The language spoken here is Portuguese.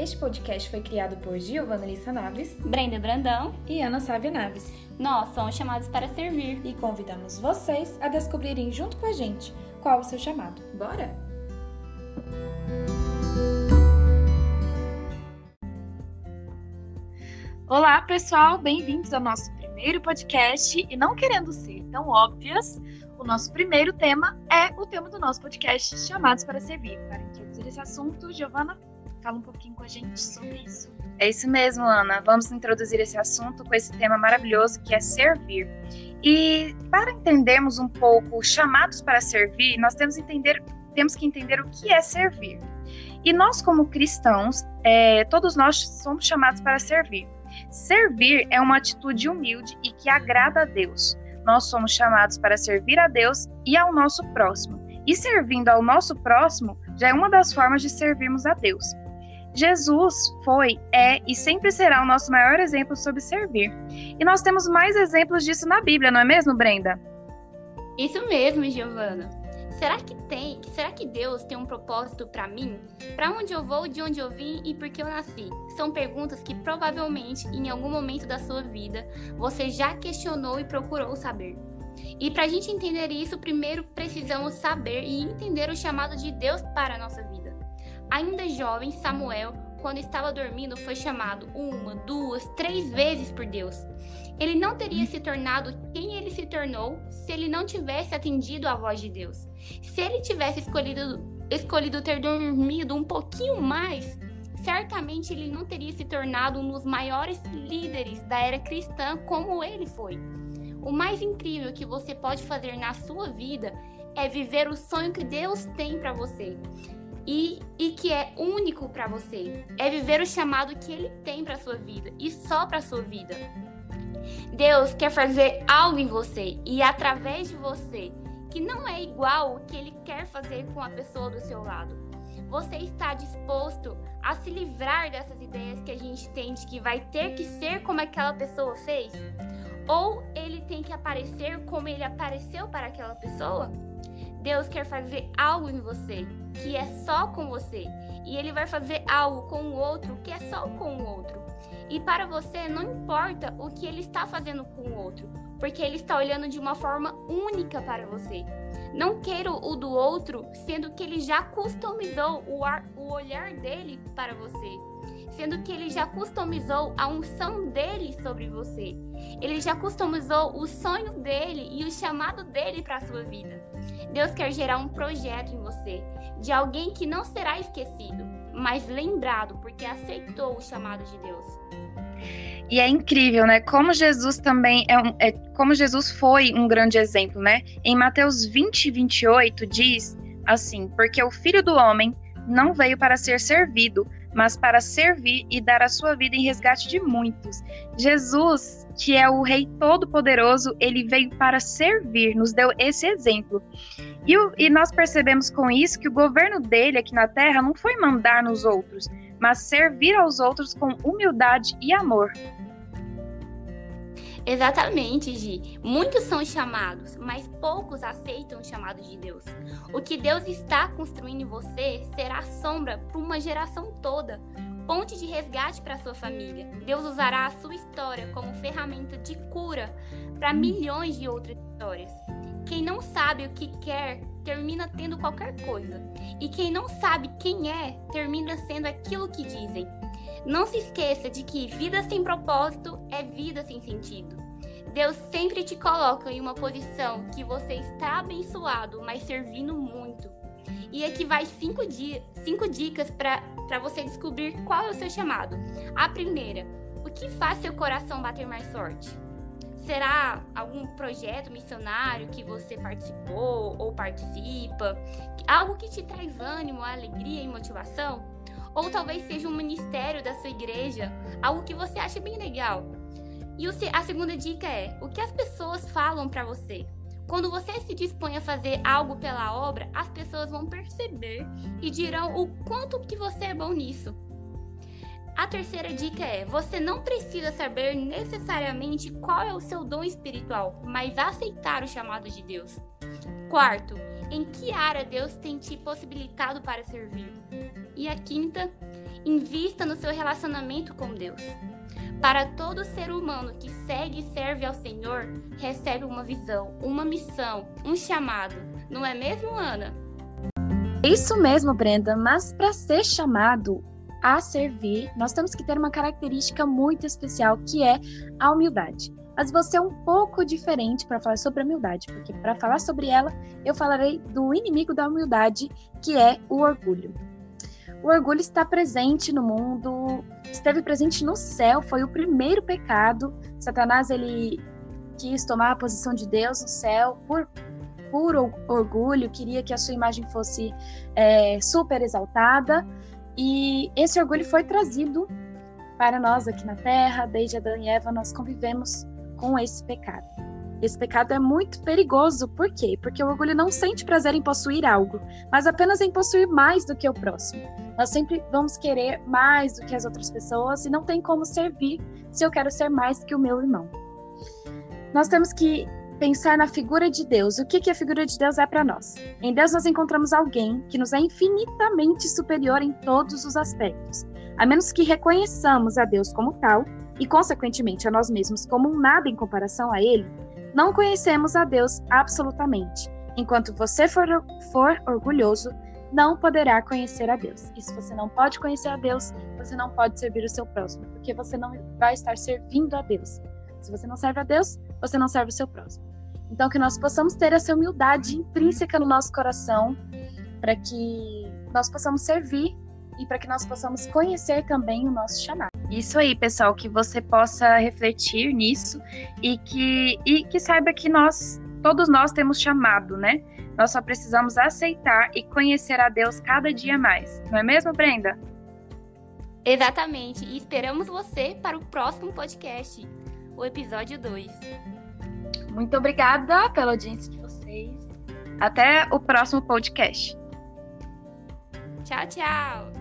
Este podcast foi criado por Giovanna Lissa Naves, Brenda Brandão e Ana Sávia Naves. Nós somos chamados para servir e convidamos vocês a descobrirem junto com a gente qual o seu chamado. Bora? Olá, pessoal, bem-vindos ao nosso primeiro podcast e não querendo ser tão óbvias, o nosso primeiro tema é o tema do nosso podcast Chamados para Servir. Para introduzir esse assunto, Giovana, fala um pouquinho com a gente sobre isso. É isso mesmo, Ana. Vamos introduzir esse assunto com esse tema maravilhoso que é servir. E para entendermos um pouco chamados para servir, nós temos, entender, temos que entender o que é servir. E nós, como cristãos, é, todos nós somos chamados para servir. Servir é uma atitude humilde e que agrada a Deus. Nós somos chamados para servir a Deus e ao nosso próximo. E servindo ao nosso próximo já é uma das formas de servirmos a Deus. Jesus foi, é e sempre será o nosso maior exemplo sobre servir. E nós temos mais exemplos disso na Bíblia, não é mesmo, Brenda? Isso mesmo, Giovana. Será que tem? Será que Deus tem um propósito para mim? Para onde eu vou, de onde eu vim e por que eu nasci? São perguntas que provavelmente em algum momento da sua vida você já questionou e procurou saber. E para a gente entender isso, primeiro precisamos saber e entender o chamado de Deus para a nossa vida. Ainda jovem, Samuel, quando estava dormindo, foi chamado uma, duas, três vezes por Deus. Ele não teria se tornado quem ele se tornou se ele não tivesse atendido à voz de Deus. Se ele tivesse escolhido, escolhido ter dormido um pouquinho mais, certamente ele não teria se tornado um dos maiores líderes da era cristã como ele foi. O mais incrível que você pode fazer na sua vida é viver o sonho que Deus tem para você e, e que é único para você. É viver o chamado que Ele tem para sua vida e só para sua vida. Deus quer fazer algo em você e através de você que não é igual o que Ele quer fazer com a pessoa do seu lado. Você está disposto a se livrar dessas ideias que a gente tem de que vai ter que ser como aquela pessoa fez? Ou ele tem que aparecer como ele apareceu para aquela pessoa? Deus quer fazer algo em você que é só com você, e ele vai fazer algo com o outro que é só com o outro. E para você não importa o que ele está fazendo com o outro, porque ele está olhando de uma forma única para você. Não queira o do outro, sendo que ele já customizou o, ar, o olhar dele para você, sendo que ele já customizou a unção dele sobre você. Ele já customizou os sonhos dele e o chamado dele para a sua vida. Deus quer gerar um projeto em você, de alguém que não será esquecido, mas lembrado porque aceitou o chamado de Deus. E é incrível, né? Como Jesus também é, um, é como Jesus foi um grande exemplo, né? Em Mateus 20, 28 diz assim: Porque o filho do homem não veio para ser servido, mas para servir e dar a sua vida em resgate de muitos. Jesus, que é o Rei Todo-Poderoso, ele veio para servir, nos deu esse exemplo. E, o, e nós percebemos com isso que o governo dele aqui na Terra não foi mandar nos outros, mas servir aos outros com humildade e amor. Exatamente, Gi. Muitos são chamados, mas poucos aceitam o chamado de Deus. O que Deus está construindo em você será sombra para uma geração toda, ponte de resgate para sua família. Deus usará a sua história como ferramenta de cura para milhões de outras histórias. Quem não sabe o que quer termina tendo qualquer coisa, e quem não sabe quem é termina sendo aquilo que dizem. Não se esqueça de que vida sem propósito é vida sem sentido. Deus sempre te coloca em uma posição que você está abençoado, mas servindo muito. E aqui vai cinco, di cinco dicas para você descobrir qual é o seu chamado. A primeira, o que faz seu coração bater mais forte? Será algum projeto missionário que você participou ou participa? Algo que te traz ânimo, alegria e motivação? Ou talvez seja um ministério da sua igreja, algo que você acha bem legal. E a segunda dica é: o que as pessoas falam para você? Quando você se dispõe a fazer algo pela obra, as pessoas vão perceber e dirão o quanto que você é bom nisso. A terceira dica é: você não precisa saber necessariamente qual é o seu dom espiritual, mas aceitar o chamado de Deus. Quarto, em que área Deus tem te possibilitado para servir? E a quinta, Invista no seu relacionamento com Deus. Para todo ser humano que segue e serve ao Senhor, recebe uma visão, uma missão, um chamado. Não é mesmo, Ana? Isso mesmo, Brenda, mas para ser chamado a servir, nós temos que ter uma característica muito especial que é a humildade. Mas você é um pouco diferente para falar sobre a humildade, porque para falar sobre ela, eu falarei do inimigo da humildade, que é o orgulho. O orgulho está presente no mundo, esteve presente no céu, foi o primeiro pecado. Satanás ele quis tomar a posição de Deus no céu por puro orgulho, queria que a sua imagem fosse é, super exaltada. E esse orgulho foi trazido para nós aqui na Terra, desde Adão e Eva, nós convivemos com esse pecado. Esse pecado é muito perigoso, por quê? Porque o orgulho não sente prazer em possuir algo, mas apenas em possuir mais do que o próximo. Nós sempre vamos querer mais do que as outras pessoas e não tem como servir se eu quero ser mais que o meu irmão. Nós temos que pensar na figura de Deus. O que, que a figura de Deus é para nós? Em Deus nós encontramos alguém que nos é infinitamente superior em todos os aspectos. A menos que reconheçamos a Deus como tal e, consequentemente, a nós mesmos como um nada em comparação a Ele, não conhecemos a Deus absolutamente. Enquanto você for, for orgulhoso, não poderá conhecer a Deus. E se você não pode conhecer a Deus, você não pode servir o seu próximo, porque você não vai estar servindo a Deus. Se você não serve a Deus, você não serve o seu próximo. Então, que nós possamos ter essa humildade intrínseca no nosso coração, para que nós possamos servir e para que nós possamos conhecer também o nosso chamado. Isso aí, pessoal, que você possa refletir nisso e que, e que saiba que nós, todos nós temos chamado, né? Nós só precisamos aceitar e conhecer a Deus cada dia mais. Não é mesmo, Brenda? Exatamente. E esperamos você para o próximo podcast, o episódio 2. Muito obrigada pela audiência de vocês. Até o próximo podcast. Tchau, tchau.